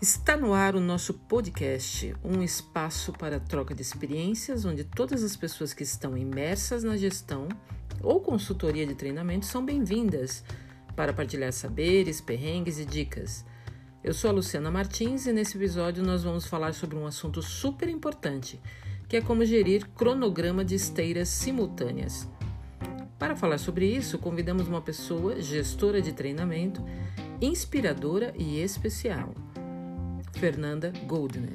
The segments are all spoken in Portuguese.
Está no ar o nosso podcast, um espaço para troca de experiências onde todas as pessoas que estão imersas na gestão ou consultoria de treinamento são bem-vindas para partilhar saberes, perrengues e dicas. Eu sou a Luciana Martins e nesse episódio nós vamos falar sobre um assunto super importante, que é como gerir cronograma de esteiras simultâneas. Para falar sobre isso, convidamos uma pessoa, gestora de treinamento, inspiradora e especial, Fernanda Goldner.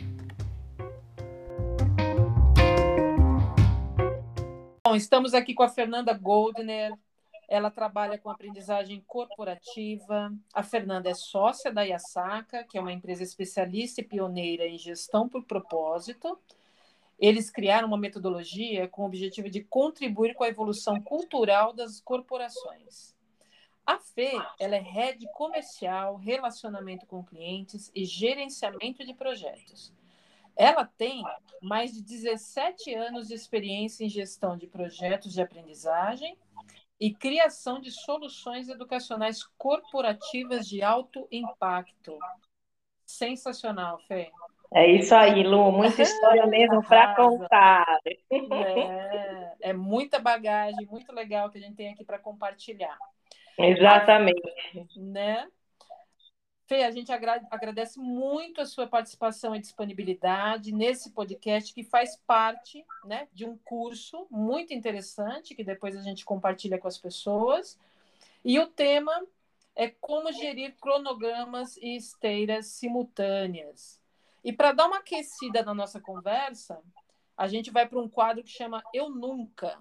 Bom, estamos aqui com a Fernanda Goldner. Ela trabalha com aprendizagem corporativa. A Fernanda é sócia da Yasaka, que é uma empresa especialista e pioneira em gestão por propósito eles criaram uma metodologia com o objetivo de contribuir com a evolução cultural das corporações. A Fê, ela é head comercial, relacionamento com clientes e gerenciamento de projetos. Ela tem mais de 17 anos de experiência em gestão de projetos de aprendizagem e criação de soluções educacionais corporativas de alto impacto. Sensacional, Fê. É isso aí, Lu, muita história mesmo para contar. É, é, muita bagagem, muito legal que a gente tem aqui para compartilhar. Exatamente. Né? Fê, a gente agradece muito a sua participação e disponibilidade nesse podcast que faz parte né, de um curso muito interessante que depois a gente compartilha com as pessoas. E o tema é como gerir cronogramas e esteiras simultâneas. E para dar uma aquecida na nossa conversa, a gente vai para um quadro que chama Eu Nunca.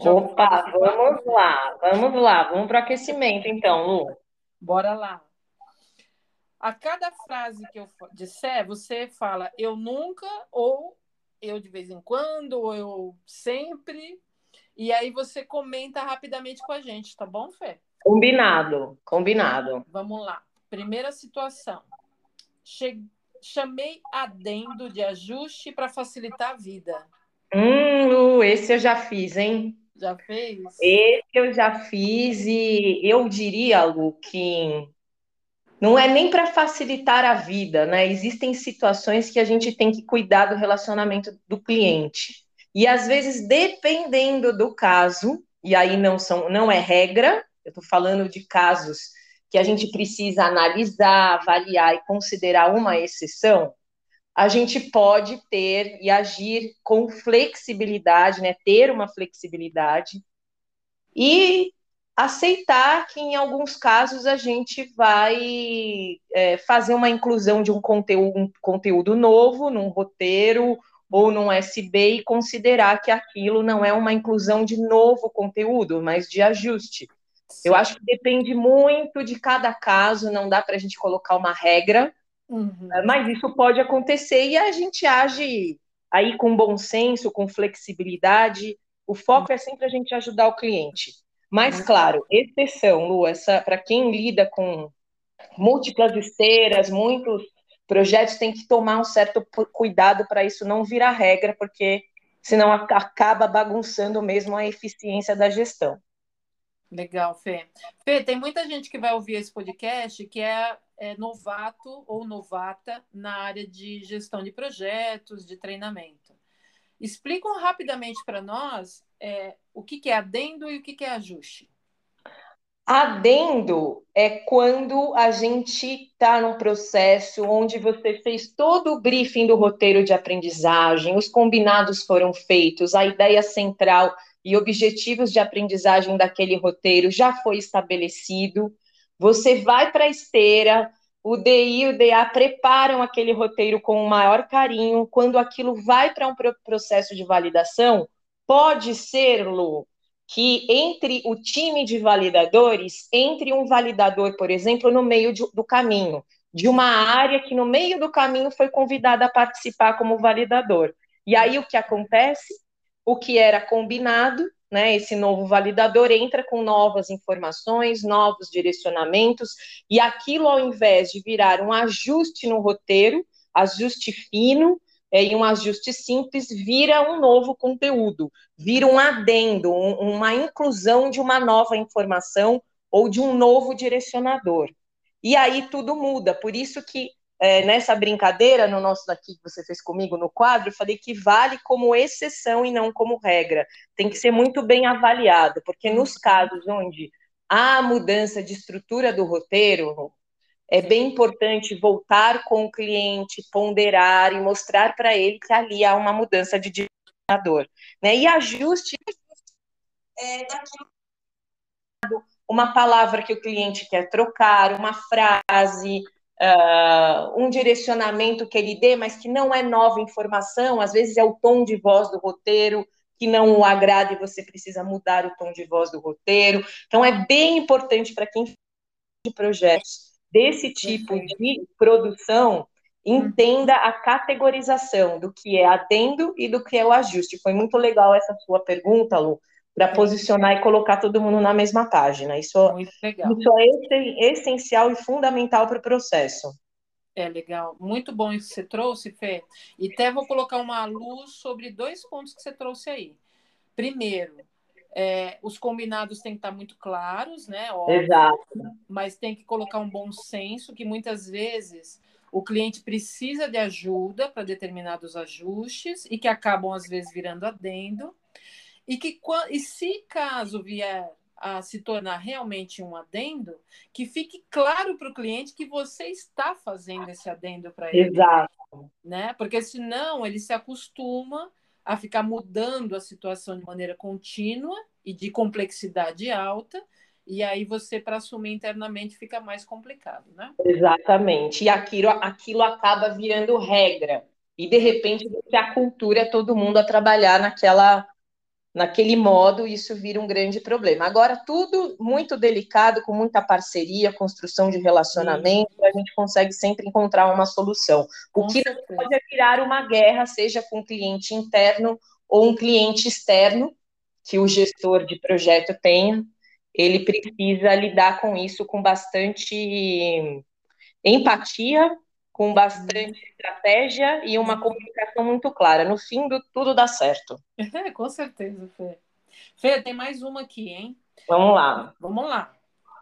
Opa, vamos lá, vamos lá, vamos para o aquecimento então, Lu. Bora lá. A cada frase que eu disser, você fala eu nunca, ou eu de vez em quando, ou eu sempre. E aí você comenta rapidamente com a gente, tá bom, Fê? Combinado, combinado. Vamos lá. Primeira situação. Cheguei chamei adendo de ajuste para facilitar a vida. Hum, Lu, esse eu já fiz, hein? Já fez? Esse eu já fiz e eu diria, Lu, que não é nem para facilitar a vida, né? Existem situações que a gente tem que cuidar do relacionamento do cliente. E às vezes, dependendo do caso, e aí não são, não é regra, eu estou falando de casos que a gente precisa analisar, avaliar e considerar uma exceção, a gente pode ter e agir com flexibilidade, né? Ter uma flexibilidade e aceitar que em alguns casos a gente vai é, fazer uma inclusão de um conteúdo, um conteúdo novo num roteiro ou num SB e considerar que aquilo não é uma inclusão de novo conteúdo, mas de ajuste. Eu acho que depende muito de cada caso, não dá para a gente colocar uma regra, uhum. É, mas isso pode acontecer e a gente age aí com bom senso, com flexibilidade. O foco uhum. é sempre a gente ajudar o cliente. Mas, uhum. claro, exceção, Lu, para quem lida com múltiplas esteiras, muitos projetos, tem que tomar um certo cuidado para isso não virar regra, porque senão acaba bagunçando mesmo a eficiência da gestão. Legal, Fê. Fê, tem muita gente que vai ouvir esse podcast que é, é novato ou novata na área de gestão de projetos, de treinamento. Explicam rapidamente para nós é, o que, que é adendo e o que, que é ajuste. Adendo é quando a gente está num processo onde você fez todo o briefing do roteiro de aprendizagem, os combinados foram feitos, a ideia central e objetivos de aprendizagem daquele roteiro já foi estabelecido. Você vai para a esteira, o DI e o DA preparam aquele roteiro com o maior carinho. Quando aquilo vai para um processo de validação, pode ser, Lu, que entre o time de validadores, entre um validador, por exemplo, no meio de, do caminho, de uma área que no meio do caminho foi convidada a participar como validador. E aí o que acontece? o que era combinado, né? Esse novo validador entra com novas informações, novos direcionamentos, e aquilo, ao invés de virar um ajuste no roteiro, ajuste fino, é, e um ajuste simples, vira um novo conteúdo, vira um adendo, um, uma inclusão de uma nova informação ou de um novo direcionador. E aí tudo muda, por isso que é, nessa brincadeira, no nosso daqui que você fez comigo no quadro, eu falei que vale como exceção e não como regra. Tem que ser muito bem avaliado, porque nos casos onde há mudança de estrutura do roteiro, é bem importante voltar com o cliente, ponderar e mostrar para ele que ali há uma mudança de direcionador. Né? E ajuste é, daquilo uma palavra que o cliente quer trocar, uma frase, uh, um direcionamento que ele dê, mas que não é nova informação, às vezes é o tom de voz do roteiro que não o agrada e você precisa mudar o tom de voz do roteiro. Então é bem importante para quem de projetos desse tipo de produção entenda a categorização do que é adendo e do que é o ajuste. Foi muito legal essa sua pergunta, Lu, para posicionar e colocar todo mundo na mesma página. Isso, isso é essencial e fundamental para o processo. É legal, muito bom isso que você trouxe, Fê. E até vou colocar uma luz sobre dois pontos que você trouxe aí. Primeiro, é, os combinados têm que estar muito claros, né? Óbvio, Exato. Mas tem que colocar um bom senso, que muitas vezes o cliente precisa de ajuda para determinados ajustes e que acabam, às vezes, virando adendo. E que e se caso vier a se tornar realmente um adendo, que fique claro para o cliente que você está fazendo esse adendo para ele. Exato. Né? Porque senão ele se acostuma a ficar mudando a situação de maneira contínua e de complexidade alta, e aí você, para assumir internamente, fica mais complicado, né? Exatamente. E aquilo, aquilo acaba virando regra. E, de repente, a cultura é todo mundo a trabalhar naquela naquele modo, isso vira um grande problema. Agora, tudo muito delicado, com muita parceria, construção de relacionamento, Sim. a gente consegue sempre encontrar uma solução. O com que certeza. pode é virar uma guerra, seja com um cliente interno ou um cliente externo, que o gestor de projeto tenha, ele precisa lidar com isso com bastante empatia, com bastante estratégia e uma comunicação muito clara. No fim, do, tudo dá certo. É, com certeza, Fê. Fê, tem mais uma aqui, hein? Vamos lá. Vamos lá.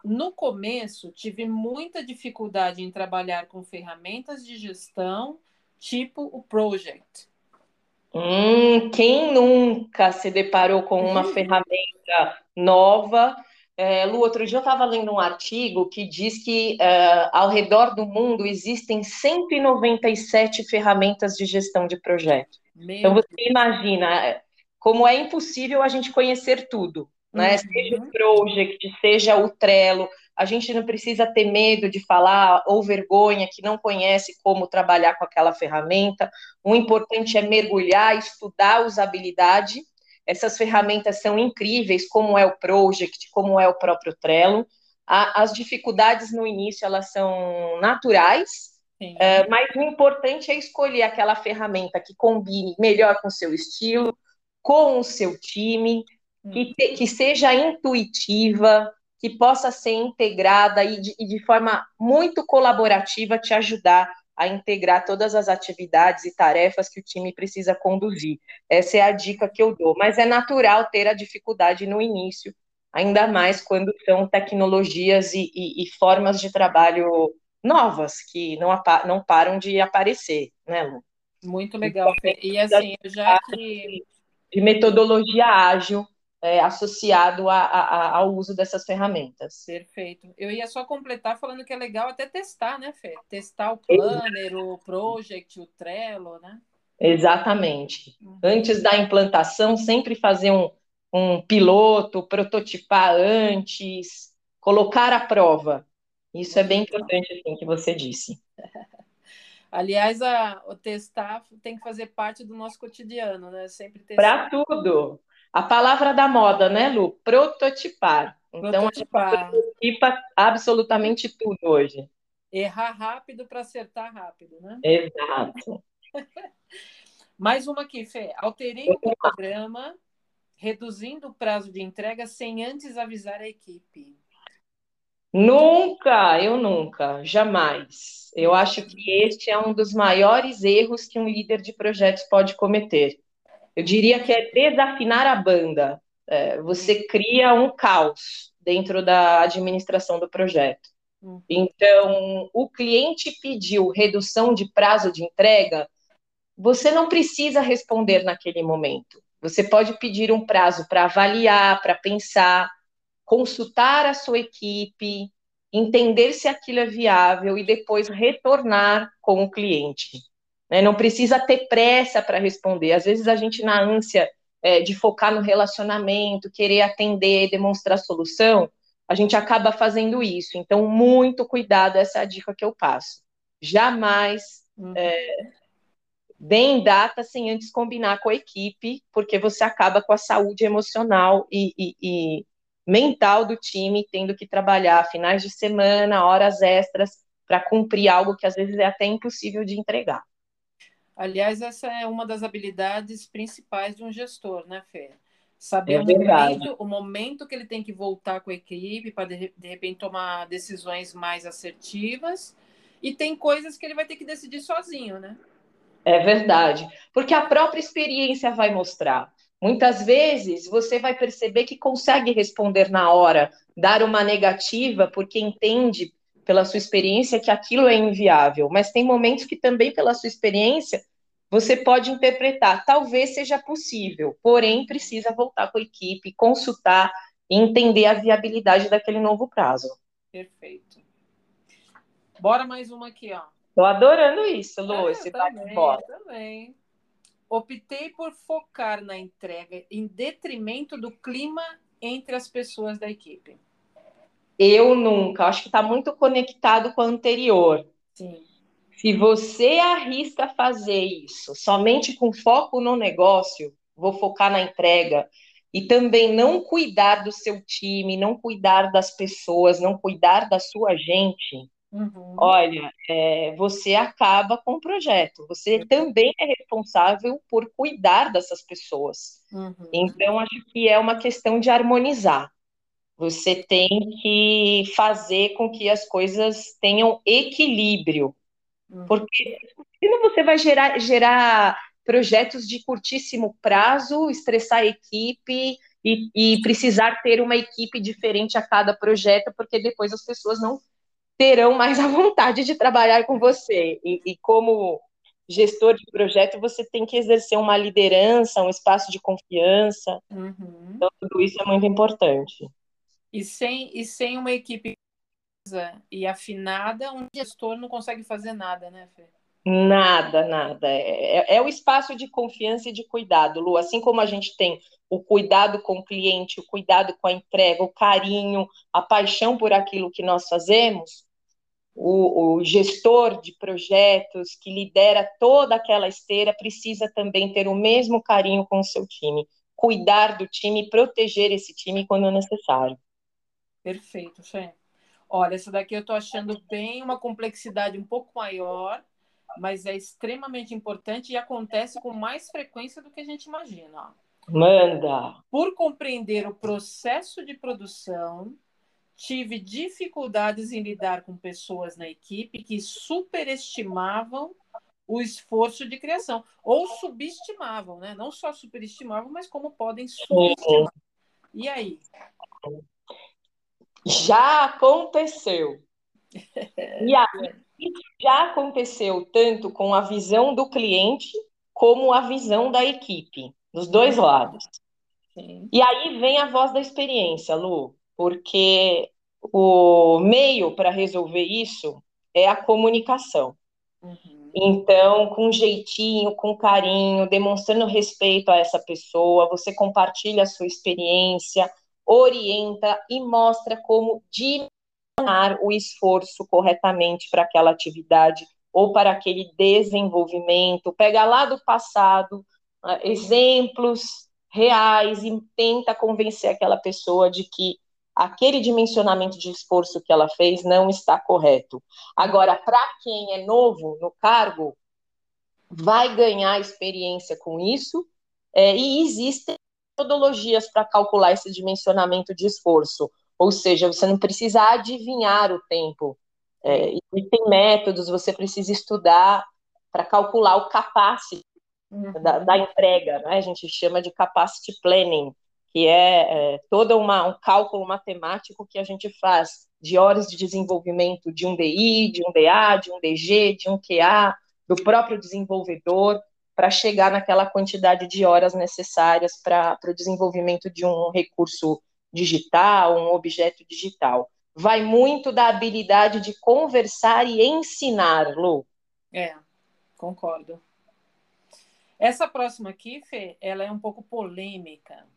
No começo, tive muita dificuldade em trabalhar com ferramentas de gestão, tipo o Project. Hum, quem nunca se deparou com uma uhum. ferramenta nova é, Lu, outro dia eu estava lendo um artigo que diz que uh, ao redor do mundo existem 197 ferramentas de gestão de projeto. Meu então você Deus. imagina como é impossível a gente conhecer tudo, né? Uhum. Seja o Project, seja o Trello, a gente não precisa ter medo de falar ou vergonha que não conhece como trabalhar com aquela ferramenta. O importante é mergulhar, estudar a usabilidade essas ferramentas são incríveis, como é o Project, como é o próprio Trello. as dificuldades no início elas são naturais, é, mas o importante é escolher aquela ferramenta que combine melhor com o seu estilo, com o seu time, que, te, que seja intuitiva, que possa ser integrada e de, e de forma muito colaborativa te ajudar a integrar todas as atividades e tarefas que o time precisa conduzir. Essa é a dica que eu dou. Mas é natural ter a dificuldade no início, ainda mais quando são tecnologias e, e, e formas de trabalho novas que não, não param de aparecer, né, Lu? Muito legal. Então, e assim, já que. De metodologia ágil é, associado a, a, ao uso dessas ferramentas. Perfeito. Eu ia só completar falando que é legal até testar, né, Fê? Testar o Planner, o Project, o Trello, né? Exatamente. Uhum. Antes da implantação, sempre fazer um, um piloto, prototipar antes, colocar à prova. Isso é bem importante, assim, que você disse. Aliás, a, o testar tem que fazer parte do nosso cotidiano, né? Sempre Para tudo. A palavra da moda, né, Lu? Prototipar. Então, Prototipar. a gente prototipa absolutamente tudo hoje. Errar rápido para acertar rápido, né? Exato. Mais uma aqui, Fê. Alterei o programa, reduzindo o prazo de entrega sem antes avisar a equipe. Nunca, eu nunca, jamais. Eu acho que este é um dos maiores erros que um líder de projetos pode cometer. Eu diria que é desafinar a banda. É, você cria um caos dentro da administração do projeto. Uhum. Então, o cliente pediu redução de prazo de entrega, você não precisa responder naquele momento. Você pode pedir um prazo para avaliar, para pensar, consultar a sua equipe, entender se aquilo é viável e depois retornar com o cliente. Né? Não precisa ter pressa para responder. Às vezes a gente, na ânsia é, de focar no relacionamento, querer atender, demonstrar solução, a gente acaba fazendo isso. Então, muito cuidado, essa é a dica que eu passo. Jamais uhum. é, deem data sem antes combinar com a equipe, porque você acaba com a saúde emocional e, e, e mental do time, tendo que trabalhar finais de semana, horas extras, para cumprir algo que às vezes é até impossível de entregar. Aliás, essa é uma das habilidades principais de um gestor, né, Fê? Saber é o, momento, o, momento, que ele tem que voltar com a equipe para, de, de repente, tomar decisões mais assertivas. E tem coisas que ele vai ter que decidir sozinho, né? É verdade. Porque a própria experiência vai mostrar. Muitas vezes você vai perceber que consegue responder na hora, dar uma negativa, porque entende pela sua experiência que aquilo é inviável, mas tem momentos que também pela sua experiência você pode interpretar, talvez seja possível, porém precisa voltar com a equipe, consultar e entender a viabilidade daquele novo prazo. Perfeito. Bora mais uma aqui, ó. Tô adorando isso, Lu, é, esse bate-bola. Também optei por focar na entrega em detrimento do clima entre as pessoas da equipe. Eu nunca, acho que está muito conectado com o anterior. Sim. Se você arrisca fazer isso somente com foco no negócio, vou focar na entrega, e também não cuidar do seu time, não cuidar das pessoas, não cuidar da sua gente, Uhum. Olha, é, você acaba com o projeto. Você uhum. também é responsável por cuidar dessas pessoas. Uhum. Então, acho que é uma questão de harmonizar. Você tem que fazer com que as coisas tenham equilíbrio. Uhum. Porque senão você vai gerar, gerar projetos de curtíssimo prazo, estressar a equipe e, e precisar ter uma equipe diferente a cada projeto, porque depois as pessoas não terão mais a vontade de trabalhar com você. E, e, como gestor de projeto, você tem que exercer uma liderança, um espaço de confiança. Uhum. Então, tudo isso é muito importante. E sem, e sem uma equipe e afinada, um gestor não consegue fazer nada, né, Fê? Nada, nada. É, é, é, o espaço de confiança e de cuidado, Lu. Assim como a gente tem o cuidado com o cliente, o cuidado com a entrega, o carinho, a paixão por aquilo que nós fazemos, o, o, gestor de projetos que lidera toda aquela esteira precisa também ter o mesmo carinho com o seu time, cuidar do time, proteger esse time quando necessário. Perfeito, Fê. Olha, essa daqui eu estou achando bem uma complexidade um pouco maior, mas é extremamente importante e acontece com mais frequência do que a gente imagina. Manda! Por compreender o processo de produção, tive dificuldades em lidar com pessoas na equipe que superestimavam o esforço de criação ou subestimavam, né? Não só superestimavam, mas como podem subestimar. E aí? Já aconteceu. E aí, já aconteceu tanto com a visão do cliente como a visão da equipe, dos dois lados. Sim. E aí vem a voz da experiência, Lu porque o meio para resolver isso é a comunicação. Uhum. Então, com jeitinho, com carinho, demonstrando respeito a essa pessoa, você compartilha a sua experiência, orienta e mostra como direcionar o esforço corretamente para aquela atividade ou para aquele desenvolvimento. Pega lá do passado uh, exemplos reais e tenta convencer aquela pessoa de que aquele dimensionamento de esforço que ela fez não está correto. Agora, para quem é novo no cargo, vai ganhar experiência com isso, é, e existem metodologias para calcular esse dimensionamento de esforço, ou seja, você não precisa adivinhar o tempo, é, e tem métodos, você precisa estudar para calcular o capacity uhum. da, da, entrega, né? a gente chama de capacity planning, que é, é todo uma, um cálculo matemático que a gente faz de horas de desenvolvimento de um DI, de um DA, de um DG, de um QA, do próprio desenvolvedor, para chegar naquela quantidade de horas necessárias para o desenvolvimento de um recurso digital, um objeto digital. Vai muito da habilidade de conversar e ensinar, Lu. É, concordo. Essa próxima aqui, Fê, ela é um pouco polêmica.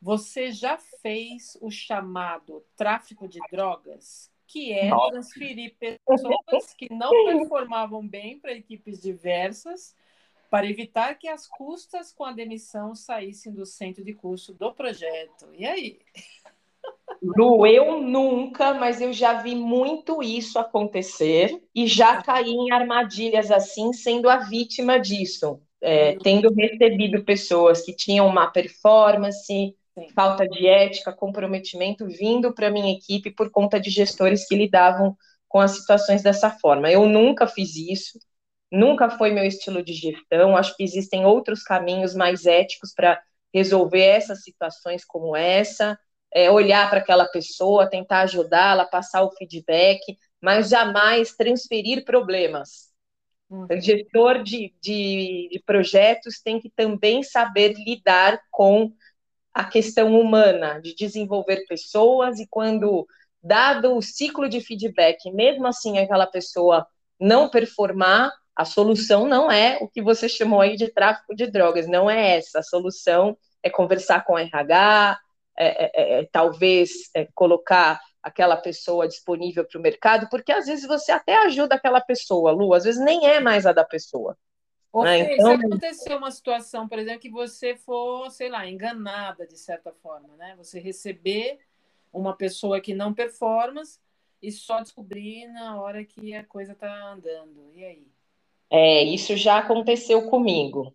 Você já fez o chamado tráfico de drogas, que é Nossa. transferir pessoas que não performavam bem para equipes diversas para evitar que as custas com a demissão saíssem do centro de curso do projeto. E aí? Lu, eu nunca, mas eu já vi muito isso acontecer e já caí em armadilhas assim, sendo a vítima disso, é, tendo recebido pessoas que tinham má performance, Sim. falta de ética, comprometimento, vindo para minha equipe por conta de gestores que lidavam com as situações dessa forma. Eu nunca fiz isso, nunca foi meu estilo de gestão. Acho que existem outros caminhos mais éticos para resolver essas situações como essa, é, olhar para aquela pessoa, tentar ajudá-la, passar o feedback, mas jamais transferir problemas. Uhum. O gestor de, de, de projetos tem que também saber lidar com a questão humana, de desenvolver pessoas, e quando, dado o ciclo de feedback, mesmo assim aquela pessoa não performar, a solução não é o que você chamou aí de tráfico de drogas, não é essa. A solução é conversar com o RH, é, é, é, é, talvez é, colocar aquela pessoa disponível para o mercado, porque às vezes você até ajuda aquela pessoa, Lu, às vezes nem é mais a da pessoa. Né? Então... Se aconteceu uma situação, por exemplo, que você for, sei lá, enganada de certa forma, né? Você receber uma pessoa que não performa e só descobrir na hora que a coisa está andando. E aí? É, isso já aconteceu comigo.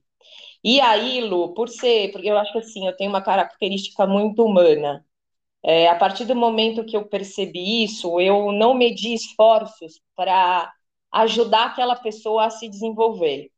E aí, Lu, por ser, porque eu acho que assim, eu tenho uma característica muito humana. É, a partir do momento que eu percebi isso, eu não medi esforços para ajudar aquela pessoa a se desenvolver.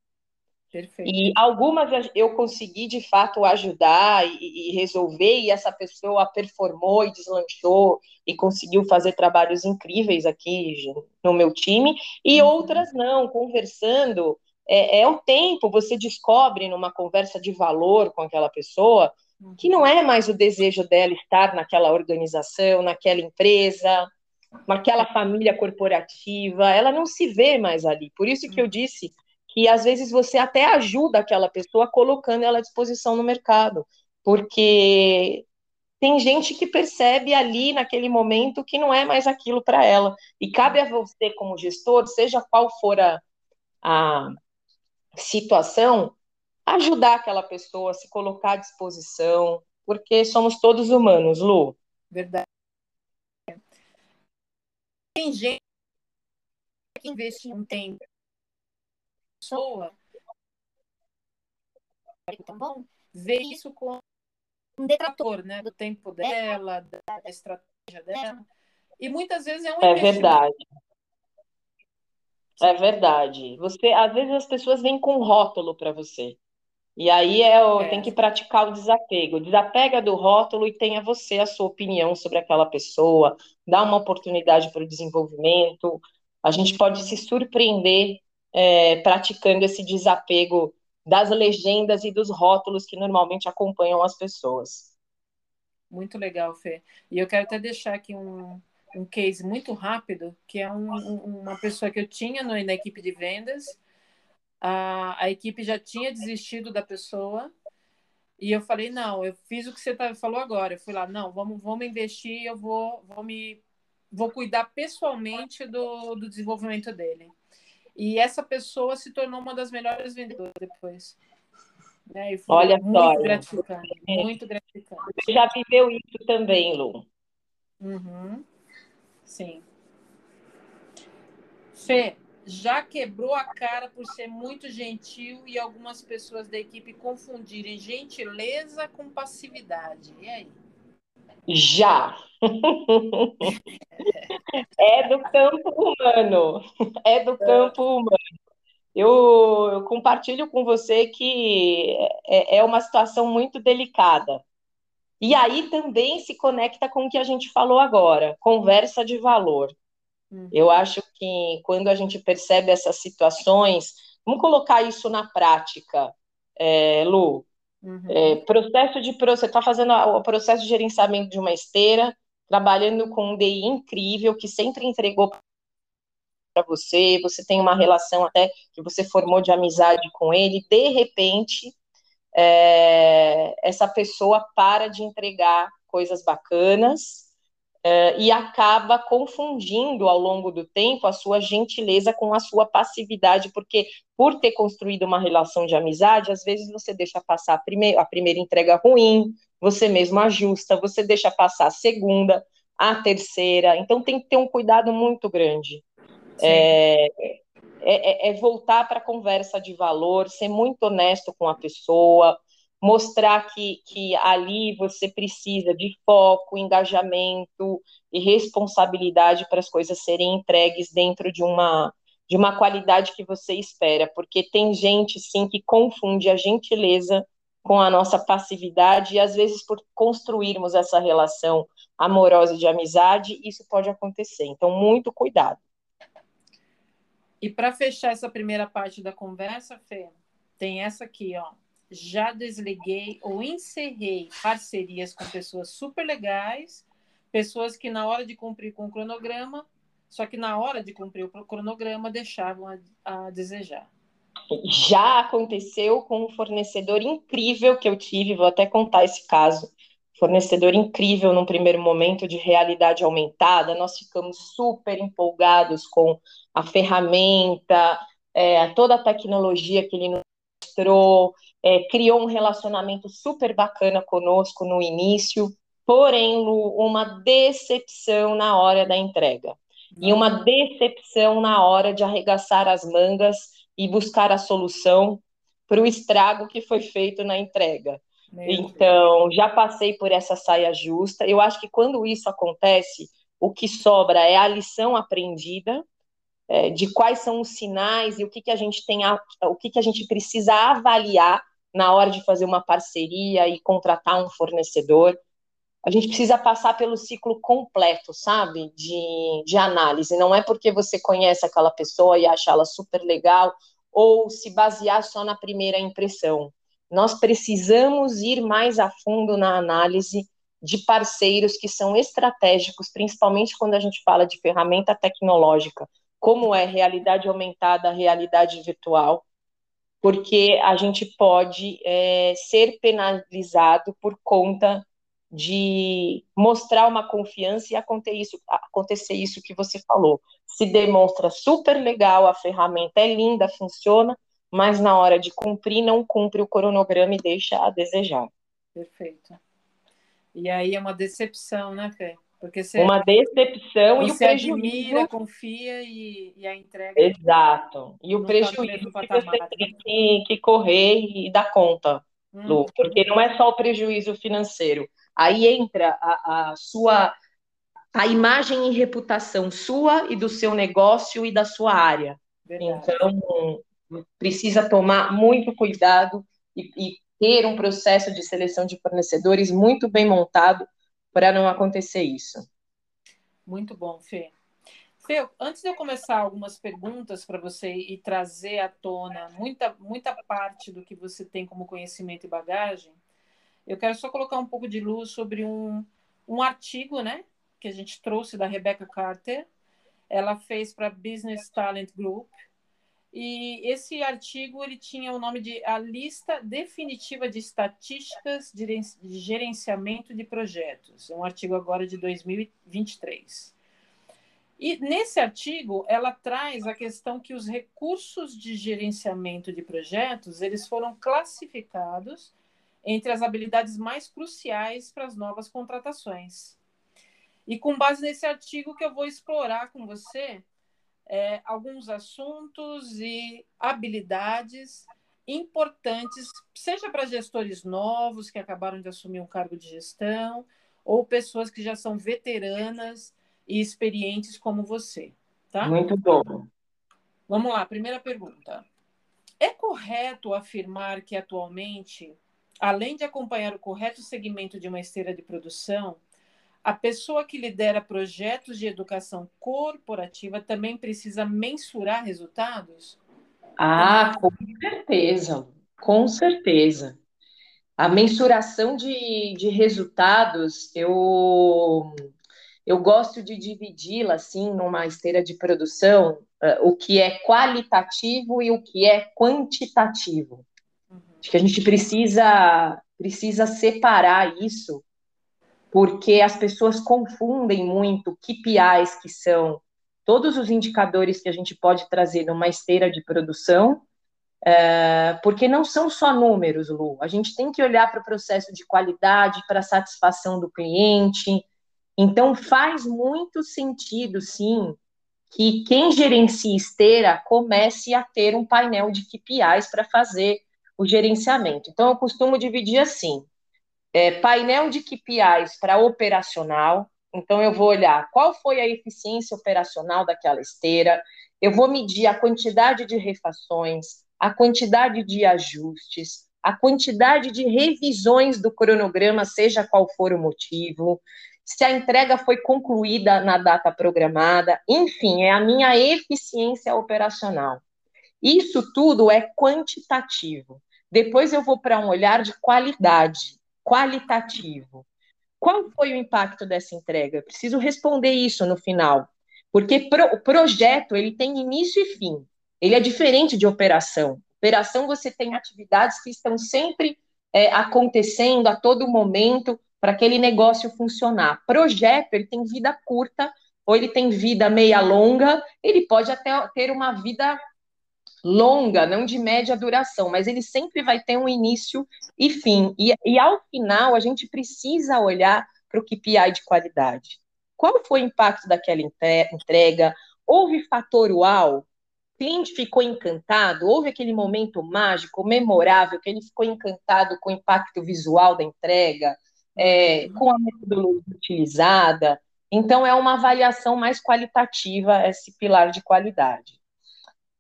Perfeito. E algumas eu consegui de fato ajudar e, e, resolver, e essa pessoa performou e deslanchou e conseguiu fazer trabalhos incríveis aqui no meu time, e uhum. outras não, conversando. É, é, o tempo, você descobre numa conversa de valor com aquela pessoa que não é mais o desejo dela estar naquela organização, naquela empresa, naquela família corporativa, ela não se vê mais ali. Por isso que eu uhum. disse que às vezes você até ajuda aquela pessoa colocando ela à disposição no mercado, porque tem gente que percebe ali naquele momento que não é mais aquilo para ela. E cabe a você, como gestor, seja qual for a, a situação, ajudar aquela pessoa a se colocar à disposição, porque somos todos humanos, Lu. Verdade. Tem gente que investe um tempo pessoa então, bom, ver isso com um detrator, né, do tempo dela, da estratégia dela. E muitas vezes é um É verdade. É verdade. Você, às vezes as pessoas vêm com rótulo para você. E aí é, é, tem que praticar o desapego. Desapega do rótulo e tenha você a sua opinião sobre aquela pessoa, dá uma oportunidade para o desenvolvimento. A gente pode se surpreender é, praticando esse desapego das legendas e dos rótulos que normalmente acompanham as pessoas. Muito legal, Fê. E eu quero até deixar aqui um, um case muito rápido, que é um, uma pessoa que eu tinha no, na equipe de vendas. A, a equipe já tinha desistido da pessoa. E eu falei, não, eu fiz o que você tá, falou agora. Eu fui lá, não, vamos, vamos investir, eu vou, vou me vou cuidar pessoalmente do, do desenvolvimento dele. E essa pessoa se tornou uma das melhores vendedoras depois. Né? Olha muito só. gratificante, muito gratificante. Você já viveu isso também, Lu? Uhum. Sim. Fê, já quebrou a cara por ser muito gentil e algumas pessoas da equipe confundirem gentileza com passividade. E aí? Já. é do campo humano. É do campo humano. eu, eu compartilho com você que é, é uma situação muito delicada. E aí também se conecta com o que a gente falou agora, conversa de valor. Uhum. Eu acho que quando a gente percebe essas situações, vamos colocar isso na prática, é, Lu. Uhum. É, processo de você está fazendo o processo de gerenciamento de uma esteira, trabalhando com um DI incrível que sempre entregou para você, você tem uma relação até que você formou de amizade com ele, de repente é, essa pessoa para de entregar coisas bacanas é, e acaba confundindo ao longo do tempo a sua gentileza com a sua passividade, porque por ter construído uma relação de amizade, às vezes você deixa passar a primeira, a primeira entrega ruim, você mesmo ajusta, você deixa passar a segunda, a terceira, então tem que ter um cuidado muito grande. É, é, é, voltar para a conversa de valor, ser muito honesto com a pessoa, mostrar que, que ali você precisa de foco, engajamento e responsabilidade para as coisas serem entregues dentro de uma de uma qualidade que você espera, porque tem gente sim que confunde a gentileza com a nossa passividade e às vezes por construirmos essa relação amorosa de amizade, isso pode acontecer. Então, muito cuidado. E para fechar essa primeira parte da conversa, Fê, tem essa aqui, ó. Já desliguei ou encerrei parcerias com pessoas super legais, pessoas que na hora de cumprir com o cronograma, só que na hora de cumprir o cronograma deixavam a, a desejar. Já aconteceu com um fornecedor incrível que eu tive, vou até contar esse caso fornecedor incrível num primeiro momento de realidade aumentada, nós ficamos super empolgados com a ferramenta, é, toda a tecnologia que ele nos mostrou, é, criou um relacionamento super bacana conosco no início, porém uma decepção na hora da entrega. E uma decepção na hora de arregaçar as mangas e buscar a solução para o estrago que foi feito na entrega. Então, já passei por essa saia justa. Eu acho que quando isso acontece, o que sobra é a lição aprendida, é, de quais são os sinais e o que, que a gente tem, a, o que, que a gente precisa avaliar na hora de fazer uma parceria e contratar um fornecedor. A gente precisa passar pelo ciclo completo, sabe, de, de análise. Não é porque você conhece aquela pessoa e acha ela super legal ou se basear só na primeira impressão nós precisamos ir mais a fundo na análise de parceiros que são estratégicos, principalmente quando a gente fala de ferramenta tecnológica, como é realidade aumentada, realidade virtual, porque a gente pode é, ser penalizado por conta de mostrar uma confiança e acontecer isso, acontecer isso que você falou. Se demonstra super legal, a ferramenta é linda, funciona, mas na hora de cumprir, não cumpre o cronograma e deixa a desejar. Perfeito. E aí é uma decepção, né, Fê? Porque você, uma decepção e o prejuízo. admira, confia e, e, a entrega. Exato. E o prejuízo que você tem que, que, correr e dar conta, hum, Lu, porque não é só o prejuízo financeiro. Aí entra a, a sua a imagem e reputação sua e do seu negócio e da sua área. Verdade. Então, precisa tomar muito cuidado e, e ter um processo de seleção de fornecedores muito bem montado para não acontecer isso. Muito bom, Fê. Fê, antes de eu começar algumas perguntas para você e trazer à tona muita, muita parte do que você tem como conhecimento e bagagem, eu quero só colocar um pouco de luz sobre um, um artigo né, que a gente trouxe da Rebecca Carter. Ela fez para Business Talent Group, e esse artigo ele tinha o nome de A Lista Definitiva de Estatísticas de Gerenciamento de Projetos. É um artigo agora de 2023. E nesse artigo ela traz a questão que os recursos de gerenciamento de projetos eles foram classificados entre as habilidades mais cruciais para as novas contratações. E com base nesse artigo que eu vou explorar com você, é, alguns assuntos e habilidades importantes, seja para gestores novos que acabaram de assumir um cargo de gestão, ou pessoas que já são veteranas e experientes como você. Tá? Muito bom. Vamos lá, primeira pergunta. É correto afirmar que atualmente, além de acompanhar o correto segmento de uma esteira de produção, a pessoa que lidera projetos de educação corporativa também precisa mensurar resultados? Ah, com certeza, com certeza. A mensuração de, de resultados, eu, eu gosto de dividi-la assim numa esteira de produção, uh, o que é qualitativo e o que é quantitativo. Uhum. Acho que a gente precisa, precisa separar isso porque as pessoas confundem muito KPIs, que são todos os indicadores que a gente pode trazer numa esteira de produção, é, porque não são só números, Lu. A gente tem que olhar para o processo de qualidade, para a satisfação do cliente. Então, faz muito sentido, sim, que quem gerencia esteira comece a ter um painel de KPIs para fazer o gerenciamento. Então, eu costumo dividir assim: é, painel de KPIs para operacional. Então, eu vou olhar qual foi a eficiência operacional daquela esteira, eu vou medir a quantidade de refações, a quantidade de ajustes, a quantidade de revisões do cronograma, seja qual for o motivo, se a entrega foi concluída na data programada, enfim, é a minha eficiência operacional. Isso tudo é quantitativo. Depois eu vou para um olhar de qualidade qualitativo. Qual foi o impacto dessa entrega? Eu preciso responder isso no final, porque pro, o projeto ele tem início e fim. Ele é diferente de operação. Operação você tem atividades que estão sempre é, acontecendo a todo momento para aquele negócio funcionar. Projeto ele tem vida curta ou ele tem vida meia longa. Ele pode até ter uma vida longa, não de média duração, mas ele sempre vai ter um início e fim. E, e ao final, a gente precisa olhar para o KPI de qualidade. Qual foi o impacto daquela entrega? Houve fator uau? O cliente ficou encantado? Houve aquele momento mágico, memorável, que ele ficou encantado com o impacto visual da entrega, é, uhum. com a metodologia utilizada? Então, é uma avaliação mais qualitativa esse pilar de qualidade.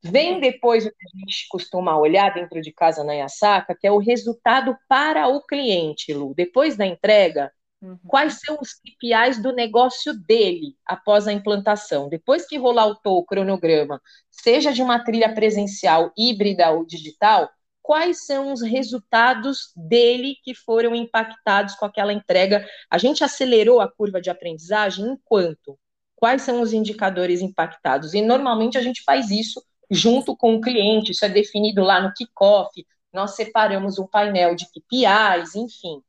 Vem depois o que a gente costuma olhar dentro de casa na Yasaka, que é o resultado para o cliente, Lu. Depois da entrega, uhum. quais são os KPIs do negócio dele após a implantação? Depois que rolar o cronograma, seja de uma trilha presencial, híbrida ou digital, quais são os resultados dele que foram impactados com aquela entrega? A gente acelerou a curva de aprendizagem enquanto? Quais são os indicadores impactados? E normalmente a gente faz isso junto com o cliente, isso é definido lá no kickoff, nós separamos um painel de KPIs, enfim.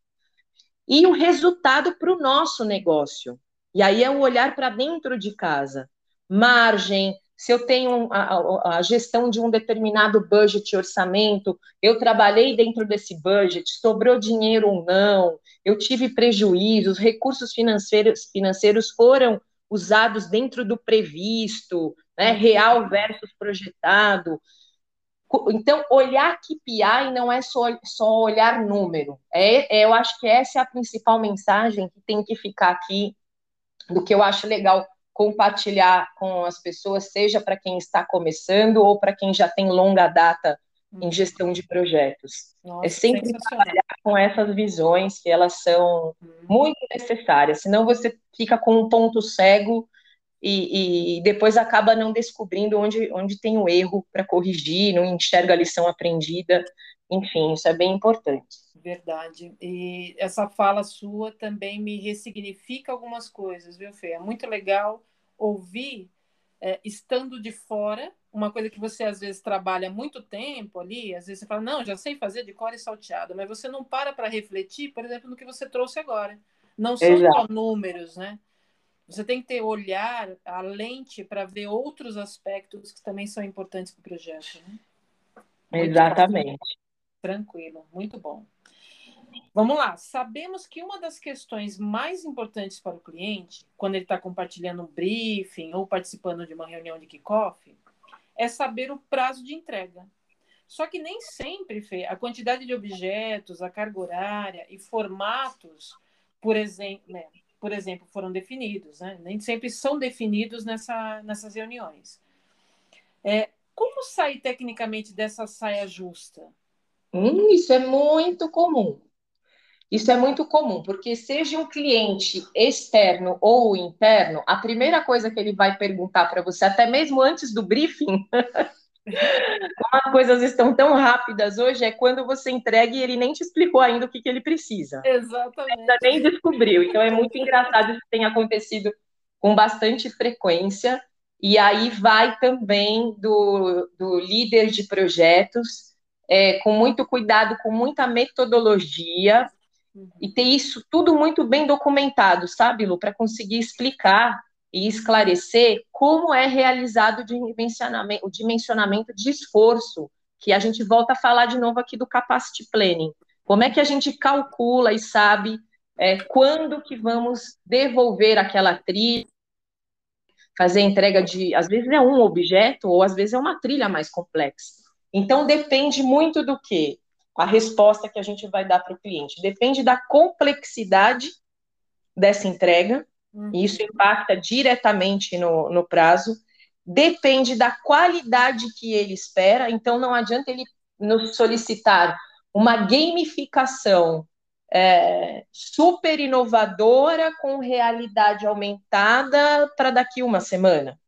E o resultado para o nosso negócio. E aí é o olhar para dentro de casa. Margem, se eu tenho a, a, gestão de um determinado budget orçamento, eu trabalhei dentro desse budget, sobrou dinheiro ou não, eu tive prejuízos, recursos financeiros, financeiros foram usados dentro do previsto, né, real versus projetado. Então, olhar KPI não é só, só olhar número. É, é, eu acho que essa é a principal mensagem que tem que ficar aqui, do que eu acho legal compartilhar com as pessoas, seja para quem está começando ou para quem já tem longa data em uhum. gestão de projetos. Nossa, é sempre trabalhar com essas visões que elas são uhum. muito necessárias, senão você fica com um ponto cego e, e, depois acaba não descobrindo onde, onde tem o erro para corrigir, não enxerga a lição aprendida, enfim, isso é bem importante. Verdade. E essa fala sua também me ressignifica algumas coisas, viu, Fê? É muito legal ouvir, é, estando de fora, uma coisa que você às vezes trabalha muito tempo ali, às vezes você fala, não, já sei fazer de cor e salteado, mas você não para para refletir, por exemplo, no que você trouxe agora. Não são Exato. só números, né? Você tem que ter olhar, a lente para ver outros aspectos que também são importantes para o projeto. Né? Exatamente. Tranquilo, muito bom. Vamos lá. Sabemos que uma das questões mais importantes para o cliente, quando ele está compartilhando um briefing ou participando de uma reunião de kickoff, é saber o prazo de entrega. Só que nem sempre, Fê, a quantidade de objetos, a carga horária e formatos, por exemplo, né, por exemplo, foram definidos, né? Nem sempre são definidos nessa, nessas reuniões. É, Como sair tecnicamente dessa saia justa? Hum, isso é muito comum. Isso é muito comum, porque seja um cliente externo ou interno, a primeira coisa que ele vai perguntar para você, até mesmo antes do briefing, como as coisas estão tão rápidas hoje, é quando você entrega e ele nem te explicou ainda o que, que ele precisa. Exatamente. Ainda nem descobriu. Então é muito engraçado isso tem acontecido com bastante frequência. E aí vai também do, do líder de projetos, é, com muito cuidado, com muita metodologia, e ter isso tudo muito bem documentado, sabe, Lu, para conseguir explicar e esclarecer como é realizado o dimensionamento, de esforço, que a gente volta a falar de novo aqui do capacity planning. Como é que a gente calcula e sabe é, quando que vamos devolver aquela trilha, fazer entrega de, às vezes é um objeto ou às vezes é uma trilha mais complexa. Então depende muito do que a resposta que a gente vai dar para o cliente. Depende da complexidade dessa entrega, uhum. e isso impacta diretamente no, no prazo. Depende da qualidade que ele espera, então não adianta ele nos solicitar uma gamificação é, super inovadora com realidade aumentada para daqui uma semana.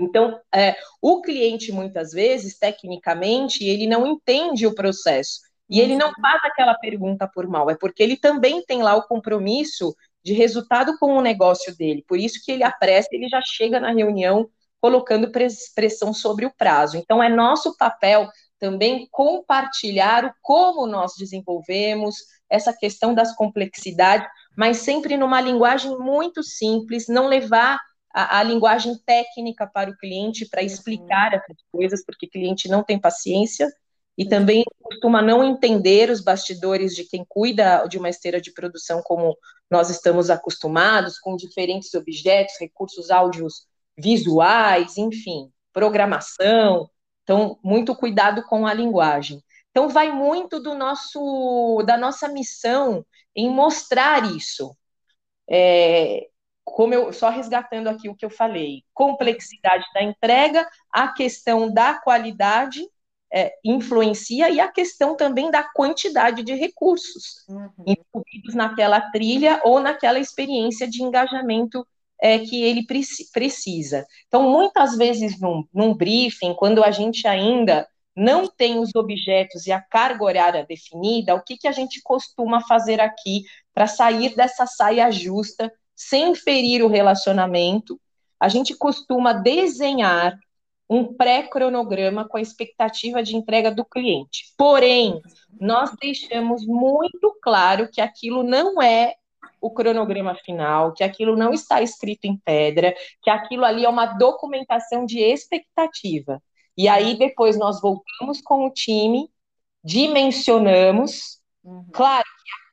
Então, é, o cliente, muitas vezes, tecnicamente, ele não entende o processo. E ele não uhum. faz aquela pergunta por mal, é porque ele também tem lá o compromisso de resultado com o negócio dele. Por isso que ele apressa, ele já chega na reunião colocando pressão sobre o prazo. Então, é nosso papel também compartilhar o como nós desenvolvemos essa questão das complexidades, mas sempre numa linguagem muito simples, não levar a, a linguagem técnica para o cliente para explicar essas coisas, porque o cliente não tem paciência e também costuma não entender os bastidores de quem cuida de uma esteira de produção como nós estamos acostumados, com diferentes objetos, recursos áudios visuais, enfim, programação. Então, muito cuidado com a linguagem. Então, vai muito do nosso, da nossa missão em mostrar isso. É, como eu só resgatando aqui o que eu falei, complexidade da entrega, a questão da qualidade é, influencia e a questão também da quantidade de recursos uhum. incluídos naquela trilha ou naquela experiência de engajamento é, que ele precisa. Então, muitas vezes num, num briefing, quando a gente ainda não tem os objetos e a carga horária definida, o que, que a gente costuma fazer aqui para sair dessa saia justa sem ferir o relacionamento, a gente costuma desenhar um pré-cronograma com a expectativa de entrega do cliente. Porém, nós deixamos muito claro que aquilo não é o cronograma final, que aquilo não está escrito em pedra, que aquilo ali é uma documentação de expectativa. E aí depois nós voltamos com o time, dimensionamos. Uhum. Claro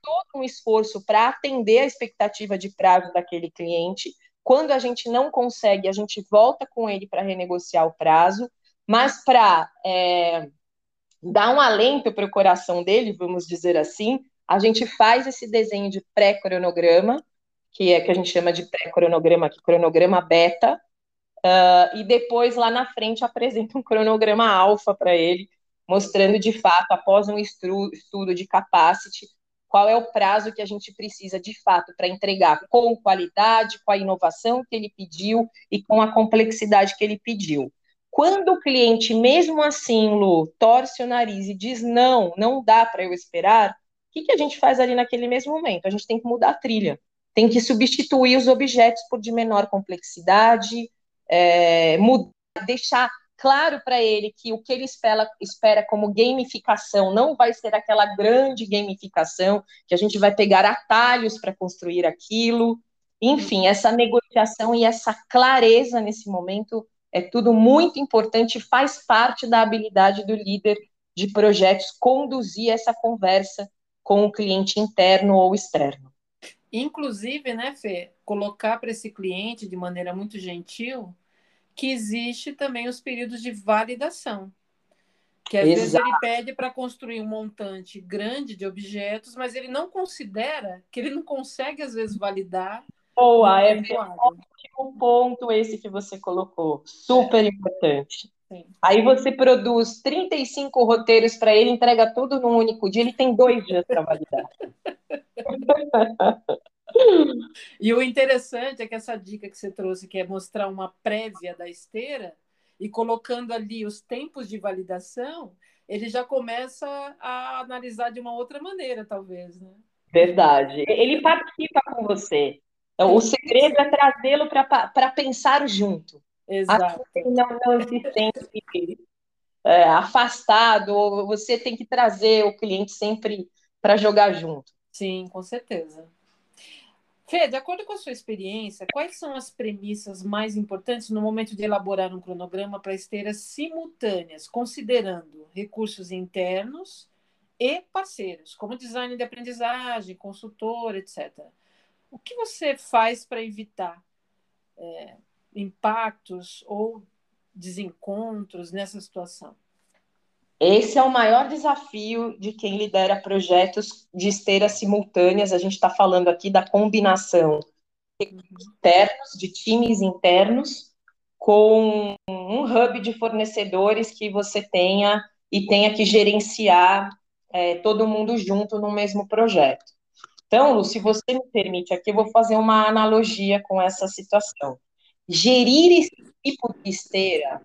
todo um esforço para atender a expectativa de prazo daquele cliente. Quando a gente não consegue, a gente volta com ele para renegociar o prazo, mas para é, dar um alento para o coração dele, vamos dizer assim, a gente faz esse desenho de pré-cronograma, que é que a gente chama de pré-cronograma, que cronograma beta, uh, e depois lá na frente apresenta um cronograma alfa para ele, mostrando de fato, após um estudo de capacity, qual é o prazo que a gente precisa de fato para entregar com qualidade, com a inovação que ele pediu e com a complexidade que ele pediu. Quando o cliente, mesmo assim, Lu, torce o nariz e diz não, não dá para eu esperar, o que, que a gente faz ali naquele mesmo momento? A gente tem que mudar a trilha, tem que substituir os objetos por de menor complexidade, é, mudar, deixar claro para ele que o que ele espera, espera como gamificação não vai ser aquela grande gamificação, que a gente vai pegar atalhos para construir aquilo. Enfim, essa negociação e essa clareza nesse momento é tudo muito importante, faz parte da habilidade do líder de projetos conduzir essa conversa com o cliente interno ou externo. Inclusive, né, Fê, colocar para esse cliente de maneira muito gentil que existe também os períodos de validação. Que às Exato. vezes ele pede para construir um montante grande de objetos, mas ele não considera que ele não consegue, às vezes, validar. Boa, é um ponto esse que você colocou. Super é. importante. Sim. Aí você produz 35 roteiros para ele, entrega tudo num único dia, ele tem dois dias para validar. e o interessante é que essa dica que você trouxe, que é mostrar uma prévia da esteira, e colocando ali os tempos de validação, ele já começa a analisar de uma outra maneira, talvez, né? Verdade. Ele participa com você. Então, o segredo é trazê-lo para pensar junto. Exato. Não, não se sente é, afastado, você tem que trazer o cliente sempre para jogar junto. Sim, com certeza. Fê, de acordo com a sua experiência, quais são as premissas mais importantes no momento de elaborar um cronograma para esteiras simultâneas, considerando recursos internos e parceiros, como design de aprendizagem, consultor, etc. O que você faz para evitar é, impactos ou desencontros nessa situação? Esse é o maior desafio de quem lidera projetos de esteiras simultâneas. A gente está falando aqui da combinação internos, de times internos, com um hub de fornecedores que você tenha e tenha que gerenciar é, todo mundo junto no mesmo projeto. Então, Lu, se você me permite aqui, eu vou fazer uma analogia com essa situação. Gerir esse tipo de esteira,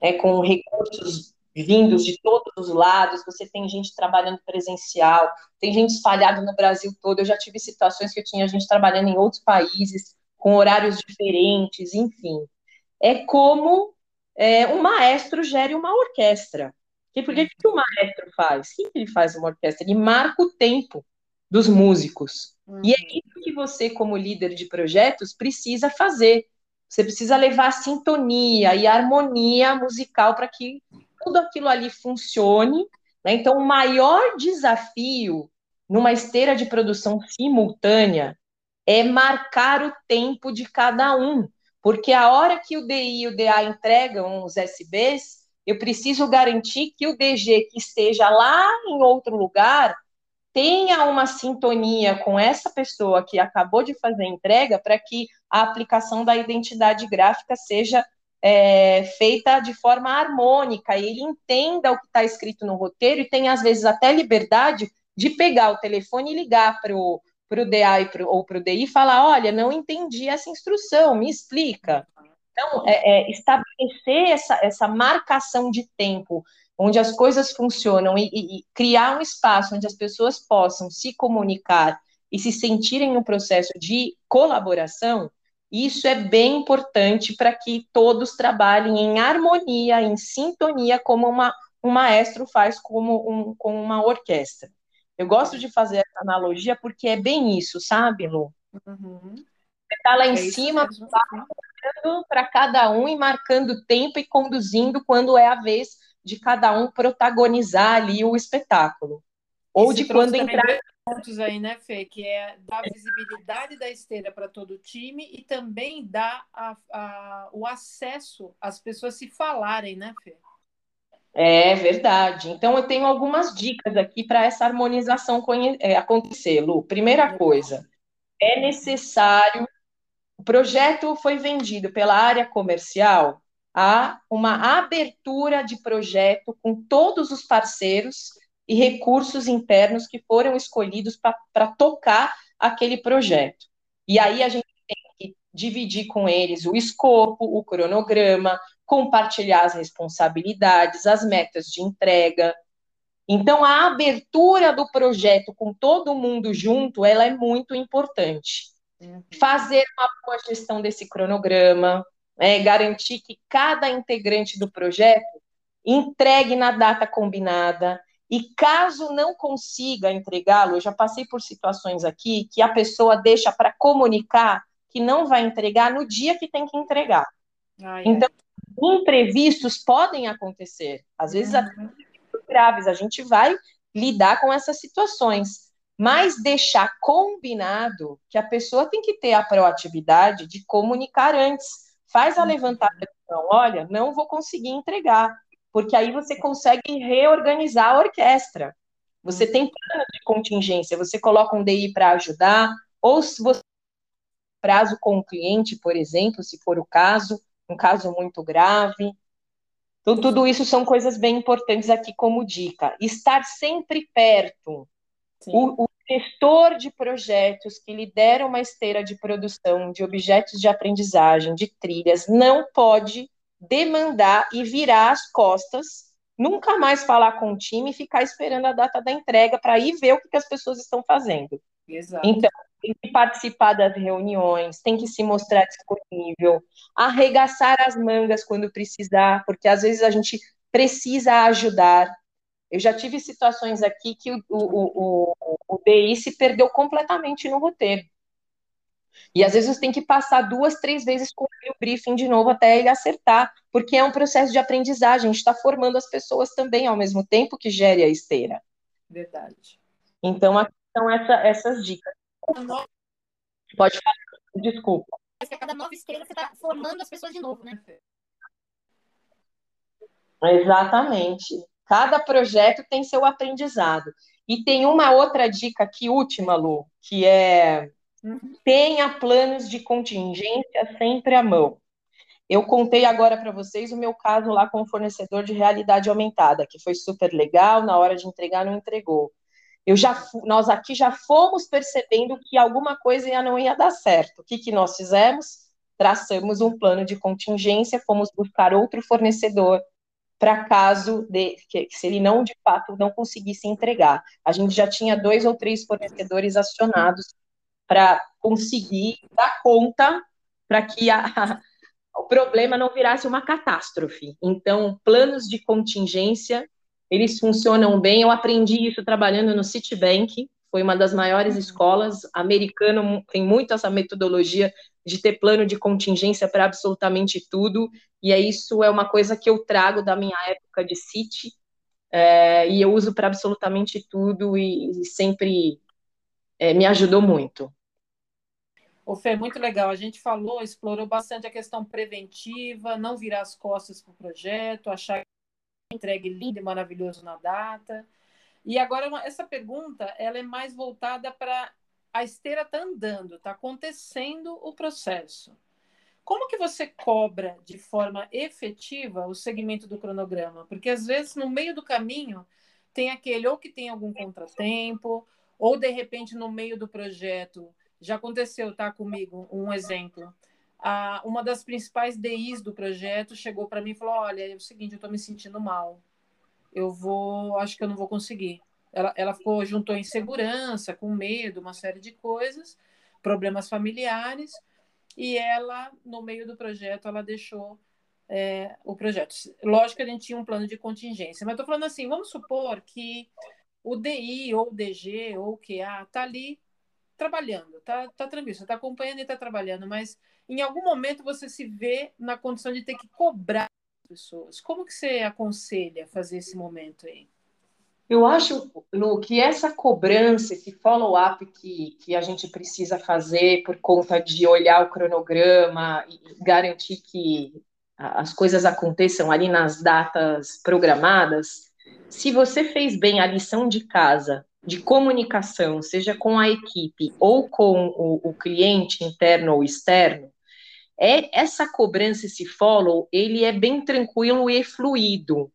é, com recursos vindos de todos os lados, você tem gente trabalhando presencial, tem gente espalhada no Brasil todo. Eu já tive situações que eu tinha gente trabalhando em outros países, com horários diferentes, enfim. É como é, um maestro gere uma orquestra. E por que, que o maestro faz? O que ele faz uma orquestra? Ele marca o tempo dos músicos. Uhum. E é uhum. isso que você, como líder de projetos, precisa fazer. Você precisa levar sintonia e harmonia musical para que tudo aquilo ali funcione. Né? Então, o maior desafio numa esteira de produção simultânea é marcar o tempo de cada um, porque a hora que o DI e o DA entregam os SBs, eu preciso garantir que o DG que esteja lá em outro lugar tenha uma sintonia com essa pessoa que acabou de fazer a entrega para que a aplicação da identidade gráfica seja é, feita de forma harmônica, ele entenda o que está escrito no roteiro e tem, às vezes, até liberdade de pegar o telefone e ligar para o DA pro, ou para o DI e falar: olha, não entendi essa instrução, me explica. Então, é, é, estabelecer essa, essa marcação de tempo, onde as coisas funcionam, e, e, e criar um espaço onde as pessoas possam se comunicar e se sentirem no processo de colaboração, isso é bem importante para que todos trabalhem em harmonia, em sintonia, como uma, um maestro faz como um, com uma orquestra. Eu gosto de fazer essa analogia porque é bem isso, sabe, Lu? Uhum. Você está lá em é cima, para cada um e marcando tempo e conduzindo quando é a vez de cada um protagonizar ali o espetáculo. Ou de quando entrar pontos aí, né, Fê? Que é dar visibilidade da esteira para todo o time e também dar a, a, o acesso às pessoas se falarem, né, Fê? É verdade. Então, eu tenho algumas dicas aqui para essa harmonização é, acontecer, Lu. Primeira coisa, é necessário. O projeto foi vendido pela área comercial a uma abertura de projeto com todos os parceiros e recursos internos que foram escolhidos para tocar aquele projeto. E aí a gente tem que dividir com eles o escopo, o cronograma, compartilhar as responsabilidades, as metas de entrega. Então, a abertura do projeto com todo mundo junto, ela é muito importante. Uhum. Fazer uma boa gestão desse cronograma, é, garantir que cada integrante do projeto entregue na data combinada, e caso não consiga entregá-lo, eu já passei por situações aqui que a pessoa deixa para comunicar que não vai entregar no dia que tem que entregar. Ai, então, ai. imprevistos podem acontecer, às vezes uhum. graves, a gente vai lidar com essas situações, mas deixar combinado que a pessoa tem que ter a proatividade de comunicar antes, faz a uhum. levantada mão, olha, não vou conseguir entregar, porque aí você consegue reorganizar a orquestra. Você tem plano de contingência, você coloca um DI para ajudar, ou se você prazo com o cliente, por exemplo, se for o caso, um caso muito grave. Então, tudo isso são coisas bem importantes aqui como dica. Estar sempre perto. O, o, gestor de projetos que lidera uma esteira de produção de objetos de aprendizagem, de trilhas, não pode demandar e virar as costas, nunca mais falar com o time e ficar esperando a data da entrega para ir ver o que, que as pessoas estão fazendo. Exato. Então, tem que participar das reuniões, tem que se mostrar disponível, arregaçar as mangas quando precisar, porque às vezes a gente precisa ajudar. Eu já tive situações aqui que o, o, o, o DI se perdeu completamente no roteiro. E às vezes você tem que passar duas, três vezes com o briefing de novo até ele acertar, porque é um processo de aprendizagem, a gente está formando as pessoas também ao mesmo tempo que gere a esteira. Verdade. Então, aqui são essa, essas dicas. Pode falar, desculpa. Mas a cada nova estrela você está formando as pessoas de novo, né? Exatamente. Cada projeto tem seu aprendizado. E tem uma outra dica aqui, última, Lu, que é. Tenha planos de contingência sempre à mão. Eu contei agora para vocês o meu caso lá com o fornecedor de realidade aumentada, que foi super legal, na hora de entregar não entregou eu já, nós aqui já fomos percebendo que alguma coisa ia, não ia dar certo. O que, que nós fizemos? Traçamos um plano de contingência, fomos buscar outro fornecedor para caso de que se ele não de fato não conseguisse entregar. A gente já tinha dois ou três fornecedores acionados para conseguir dar conta para que a, o problema não virasse uma catástrofe. Então, planos de contingência eles funcionam bem. Eu aprendi isso trabalhando no Citibank, foi uma das maiores escolas. Americano tem muito essa metodologia de ter plano de contingência para absolutamente tudo, e é isso é uma coisa que eu trago da minha época de City, é, e eu uso para absolutamente tudo e, e sempre é, me ajudou muito. O Fê, muito legal. A gente falou, explorou bastante a questão preventiva, não virar as costas para o projeto, achar entregue lindo e maravilhoso na data. E agora essa pergunta ela é mais voltada para a esteira está andando, está acontecendo o processo. Como que você cobra de forma efetiva o segmento do cronograma? Porque às vezes no meio do caminho tem aquele ou que tem algum contratempo, ou de repente no meio do projeto já aconteceu, tá comigo um exemplo a, uma das principais DIs do projeto chegou para mim e falou: Olha, é o seguinte, eu estou me sentindo mal. Eu vou, acho que eu não vou conseguir. Ela, ela ficou, juntou insegurança, com medo, uma série de coisas, problemas familiares, e ela, no meio do projeto, ela deixou é, o projeto. Lógico que a gente tinha um plano de contingência, mas estou falando assim: vamos supor que o DI, ou o DG, ou o QA está ali trabalhando, tá, tá tranquilo, você está acompanhando e está trabalhando, mas em algum momento você se vê na condição de ter que cobrar as pessoas. Como que você aconselha fazer esse momento aí? Eu acho, Lu, que essa cobrança, esse follow-up que, que a gente precisa fazer por conta de olhar o cronograma e garantir que as coisas aconteçam ali nas datas programadas, se você fez bem a lição de casa de comunicação, seja com a equipe ou com o, o cliente interno ou externo, é essa cobrança, esse follow, ele é bem tranquilo e fluido.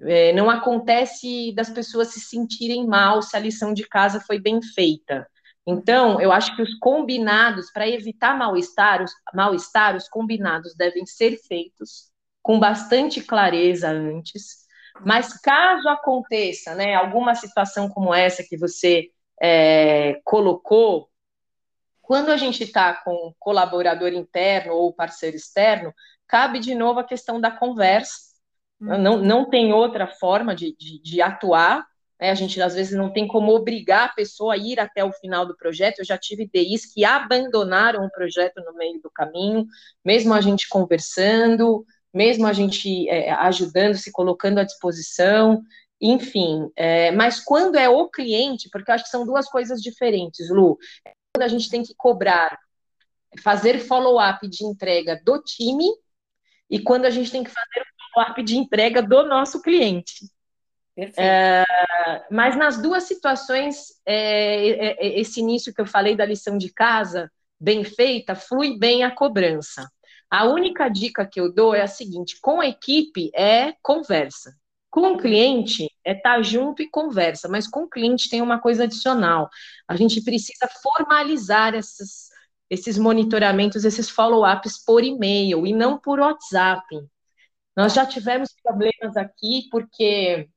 É, não acontece das pessoas se sentirem mal se a lição de casa foi bem feita. Então, eu acho que os combinados, para evitar mal-estar, os, mal os combinados devem ser feitos com bastante clareza antes. Mas caso aconteça, né, alguma situação como essa que você é, colocou, quando a gente está com colaborador interno ou parceiro externo, cabe de novo a questão da conversa. Uhum. Não, não tem outra forma de, de, de atuar. Né? A gente, às vezes, não tem como obrigar a pessoa a ir até o final do projeto. Eu já tive DIs que abandonaram o projeto no meio do caminho, mesmo a gente conversando, mesmo a gente é, ajudando, se colocando à disposição enfim, é, mas quando é o cliente, porque eu acho que são duas coisas diferentes, Lu quando a gente tem que cobrar, fazer follow-up de entrega do time e quando a gente tem que fazer follow-up de entrega do nosso cliente. É, mas nas duas situações, é, é, é, esse início que eu falei da lição de casa, bem feita, flui bem a cobrança. A única dica que eu dou é a seguinte: com a equipe é conversa. Com o cliente é estar tá junto e conversa, mas com o cliente tem uma coisa adicional. A gente precisa formalizar esses, esses monitoramentos, esses follow-ups por e-mail e não por WhatsApp. Nós já tivemos problemas aqui porque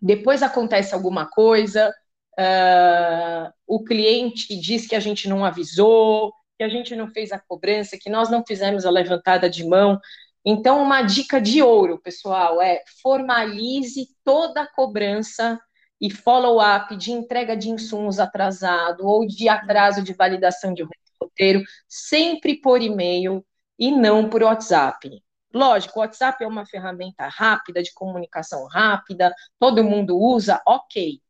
depois acontece alguma coisa, uh, o cliente diz que a gente não avisou, que a gente não fez a cobrança, que nós não fizemos a levantada de mão. Então, uma dica de ouro, pessoal, é formalize toda a cobrança e follow-up de entrega de insumos atrasado ou de atraso de validação de roteiro, sempre por e-mail e não por WhatsApp. Lógico, o WhatsApp é uma ferramenta rápida, de comunicação rápida, todo mundo usa, ok.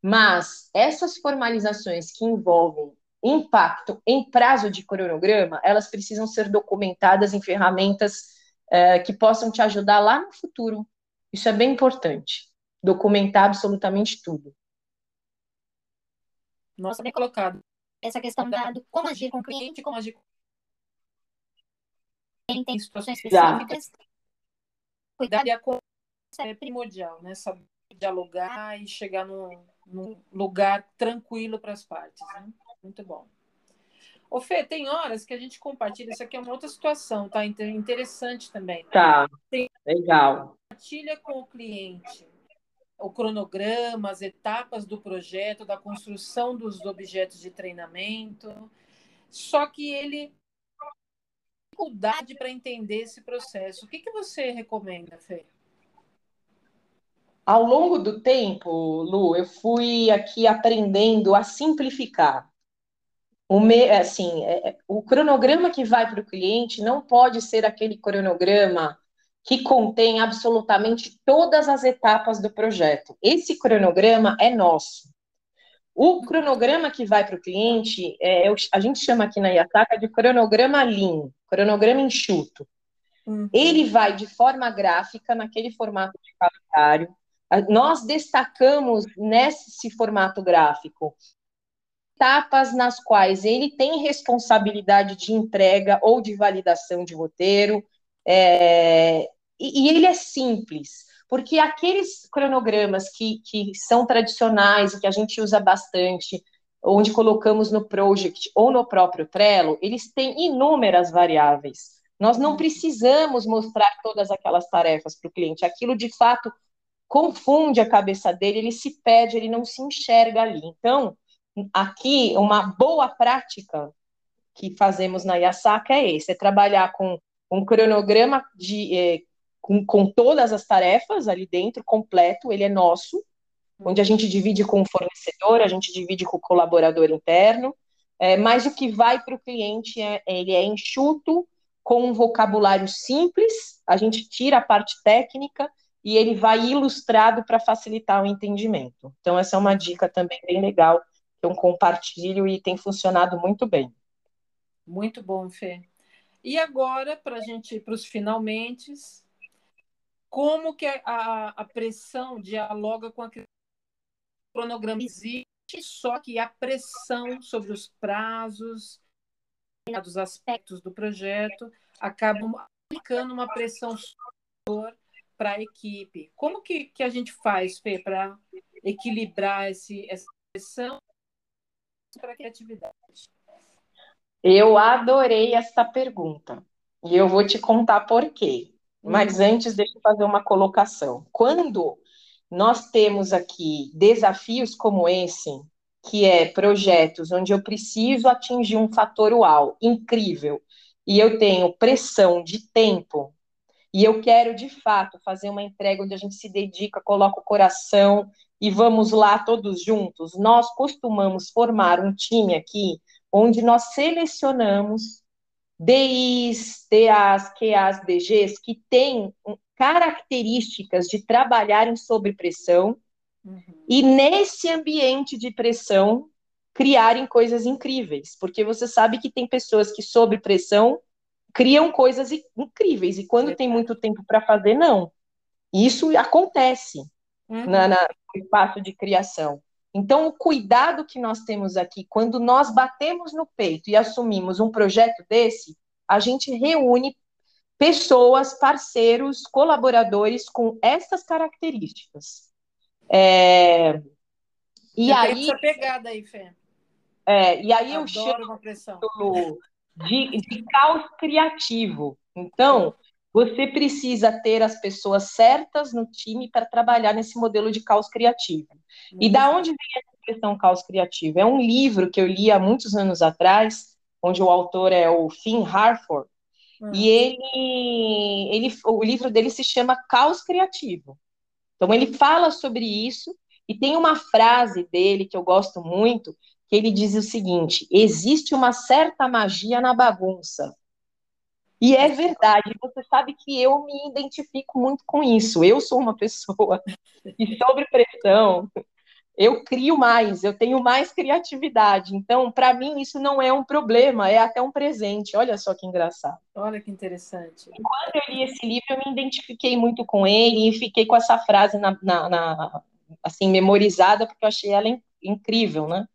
Mas essas formalizações que envolvem impacto em prazo de cronograma, elas precisam ser documentadas em ferramentas é, que possam te ajudar lá no futuro. Isso é bem importante. Documentar absolutamente tudo. Nossa, bem colocado. Essa questão da, do como agir com o cliente, como agir com quem tem situações específicas. Cuidar e a é primordial, né? Saber dialogar e chegar num, num lugar tranquilo para as partes. Né? Muito bom. Ô, Fê, tem horas que a gente compartilha, isso aqui é uma outra situação, tá? Interessante também. Tá, tem... legal. Compartilha com o cliente o cronograma, as etapas do projeto, da construção dos objetos de treinamento, só que ele tem dificuldade para entender esse processo. O que, que você recomenda, Fê? Ao longo do tempo, Lu, eu fui aqui aprendendo a simplificar. O, me, assim, é, é, o cronograma que vai para o cliente não pode ser aquele cronograma que contém absolutamente todas as etapas do projeto. Esse cronograma é nosso. O cronograma que vai para o cliente, é, a gente chama aqui na Iataca de cronograma lean, cronograma enxuto. Uhum. Ele vai de forma gráfica, naquele formato de calendário. Nós destacamos nesse formato gráfico etapas nas quais ele tem responsabilidade de entrega ou de validação de roteiro, é, e, e, ele é simples, porque aqueles cronogramas que, que são tradicionais e que a gente usa bastante, onde colocamos no project ou no próprio Trello, eles têm inúmeras variáveis. Nós não precisamos mostrar todas aquelas tarefas para o cliente. Aquilo, de fato, confunde a cabeça dele, ele se perde, ele não se enxerga ali. Então, aqui uma boa prática que fazemos na Yasaka é esse, é trabalhar com um cronograma de, é, com, com todas as tarefas ali dentro, completo, ele é nosso, onde a gente divide com o fornecedor, a gente divide com o colaborador interno, é, mas o que vai para o cliente é, ele é enxuto, com um vocabulário simples, a gente tira a parte técnica e ele vai ilustrado para facilitar o entendimento. Então, essa é uma dica também bem legal eu compartilho e tem funcionado muito bem. Muito bom, Fê. E agora, para a gente ir para os finalmente, como que a, a pressão dialoga com a cronograma existe, só que a pressão sobre os prazos, dos aspectos do projeto, acabam aplicando uma pressão para a equipe. Como que, que a gente faz, Fê, para equilibrar esse, essa pressão para a criatividade? Eu adorei essa pergunta. E eu vou te contar por quê. Mas uhum. antes, deixa eu fazer uma colocação. Quando nós temos aqui desafios como esse, que é projetos onde eu preciso atingir um fator uau incrível, e eu tenho pressão de tempo, e eu quero de fato fazer uma entrega onde a gente se dedica, coloca o coração e vamos lá todos juntos. Nós costumamos formar um time aqui onde nós selecionamos DIs, DAs, QAs, DGs que têm características de trabalharem sob pressão uhum. e nesse ambiente de pressão criarem coisas incríveis, porque você sabe que tem pessoas que sob pressão criam coisas incríveis e quando tem muito tempo para fazer não. Isso acontece uhum. na, na, no espaço de criação. Então, o cuidado que nós temos aqui, quando nós batemos no peito e assumimos um projeto desse, a gente reúne pessoas, parceiros, colaboradores com essas características. É, e eu aí essa pegada aí, Fê. É, e aí Adoro eu chamo de, de caos criativo. Então, você precisa ter as pessoas certas no time para trabalhar nesse modelo de caos criativo. E da onde vem essa expressão caos criativo? É um livro que eu li há muitos anos atrás, onde o autor é o Finn Harford, uhum. e ele, ele, o livro dele se chama Caos Criativo. Então ele fala sobre isso e tem uma frase dele que eu gosto muito, que ele diz o seguinte: existe uma certa magia na bagunça. E é verdade, você sabe que eu me identifico muito com isso. Eu sou uma pessoa que, sob pressão, eu crio mais, eu tenho mais criatividade. Então, para mim, isso não é um problema, é até um presente. Olha só que engraçado. Olha que interessante. E quando eu li esse livro, eu me identifiquei muito com ele e fiquei com essa frase na, na, na assim memorizada, porque eu achei ela incrível, né?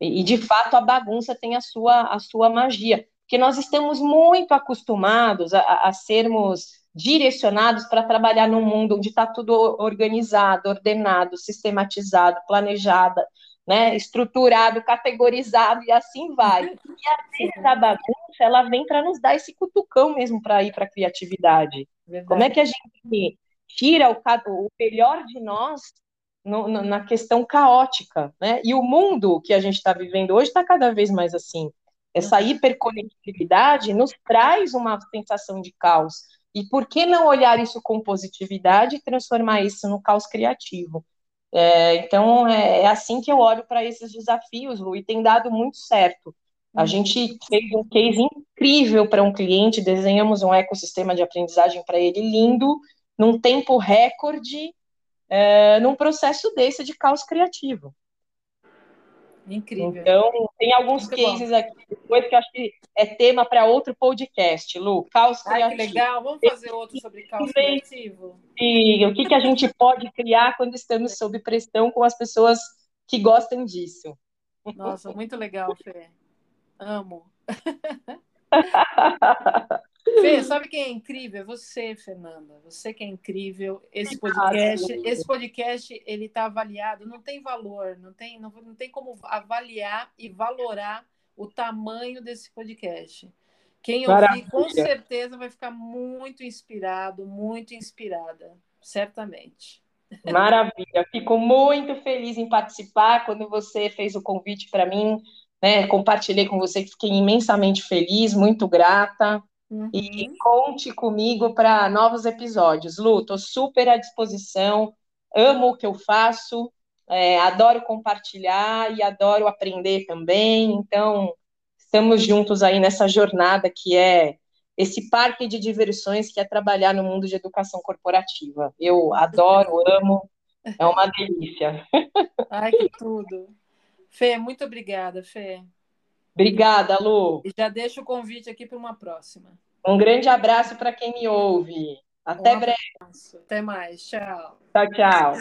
E, de fato, a bagunça tem a sua, a sua magia porque nós estamos muito acostumados a, a sermos direcionados para trabalhar num mundo onde está tudo organizado, ordenado, sistematizado, planejado, né, estruturado, categorizado e assim vai. E a vezes a bagunça ela vem para nos dar esse cutucão mesmo para ir para a criatividade. Verdade. Como é que a gente tira o, o melhor de nós no, na questão caótica, né? E o mundo que a gente está vivendo hoje está cada vez mais assim. Essa hiperconectividade nos traz uma sensação de caos. E por que não olhar isso com positividade e transformar isso no caos criativo? É, então, é, é, assim que eu olho para esses desafios, Lu, e tem dado muito certo. A uhum. gente fez um case incrível para um cliente, desenhamos um ecossistema de aprendizagem para ele lindo, num tempo recorde, é, num processo desse de caos criativo. Incrível. Então, tem alguns Muito cases bom. aqui depois que eu acho que é tema para outro podcast, Lu. Caos Ai, criativo. que legal. Vamos fazer outro sobre caos criativo. E o que, que a gente pode criar quando estamos sob pressão com as pessoas que gostam disso. Nossa, muito legal, Fê. Amo. Fê, sabe quem é incrível? É você, Fernanda. Você que é incrível. Esse podcast, esse podcast, ele está avaliado, não tem valor, não tem, não, não tem como avaliar e valorar o tamanho desse podcast. Quem ouvir, com certeza vai ficar muito inspirado, muito inspirada, certamente. Maravilha, fico muito feliz em participar. Quando você fez o convite para mim, né, compartilhei com você, fiquei imensamente feliz, muito grata. Uhum. E conte comigo para novos episódios. Lu, estou super à disposição, amo o que eu faço, é, adoro compartilhar e adoro aprender também. Então, estamos juntos aí nessa jornada que é esse parque de diversões que é trabalhar no mundo de educação corporativa. Eu adoro, amo, é uma delícia. Ai, que tudo. Fê, muito obrigada, Fê. Obrigada, Lu. E já deixo o convite aqui para uma próxima. Um grande abraço para quem me ouve. Até um breve. Até mais. Tchau. Tchau, tchau.